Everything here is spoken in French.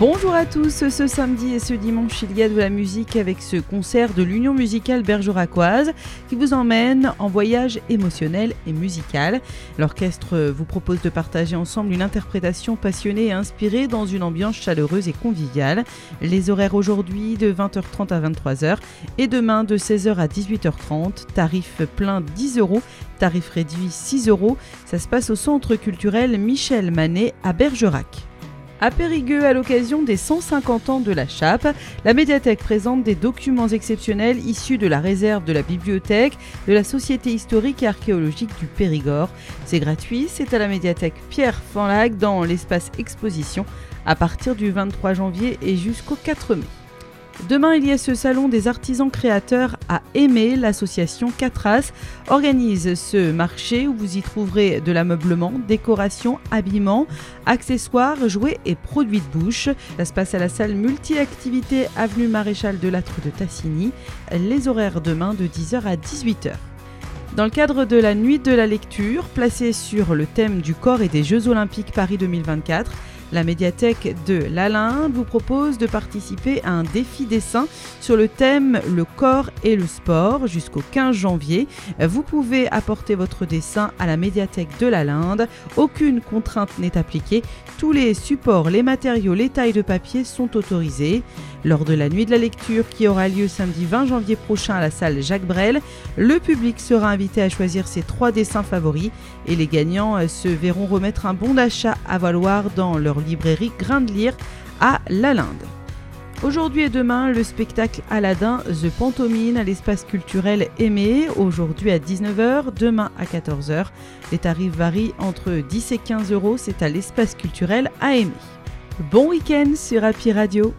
Bonjour à tous, ce samedi et ce dimanche il y a de la musique avec ce concert de l'Union musicale bergeracoise qui vous emmène en voyage émotionnel et musical. L'orchestre vous propose de partager ensemble une interprétation passionnée et inspirée dans une ambiance chaleureuse et conviviale. Les horaires aujourd'hui de 20h30 à 23h et demain de 16h à 18h30, tarif plein 10 euros, tarif réduit 6 euros. Ça se passe au centre culturel Michel Manet à Bergerac. À Périgueux, à l'occasion des 150 ans de la Chape, la médiathèque présente des documents exceptionnels issus de la réserve de la bibliothèque de la Société historique et archéologique du Périgord. C'est gratuit, c'est à la médiathèque Pierre Fanlac dans l'espace exposition à partir du 23 janvier et jusqu'au 4 mai. Demain, il y a ce salon des artisans créateurs à Aimer. L'association Catras organise ce marché où vous y trouverez de l'ameublement, décoration, habillement, accessoires, jouets et produits de bouche. Ça se passe à la salle multi-activité avenue Maréchal de Lattre de Tassigny. Les horaires demain de 10h à 18h. Dans le cadre de la Nuit de la lecture, placée sur le thème du corps et des Jeux olympiques Paris 2024, la médiathèque de l'Alain vous propose de participer à un défi dessin sur le thème Le corps et le sport jusqu'au 15 janvier. Vous pouvez apporter votre dessin à la médiathèque de la Linde. Aucune contrainte n'est appliquée. Tous les supports, les matériaux, les tailles de papier sont autorisés. Lors de la nuit de la lecture qui aura lieu samedi 20 janvier prochain à la salle Jacques Brel, le public sera invité à choisir ses trois dessins favoris et les gagnants se verront remettre un bon d'achat à valoir dans leur librairie Grain de Lire à La Linde. Aujourd'hui et demain, le spectacle Aladdin The Pantomime à l'espace culturel Aimé, aujourd'hui à 19h, demain à 14h. Les tarifs varient entre 10 et 15 euros, c'est à l'espace culturel à Aimé. Bon week-end sur Happy Radio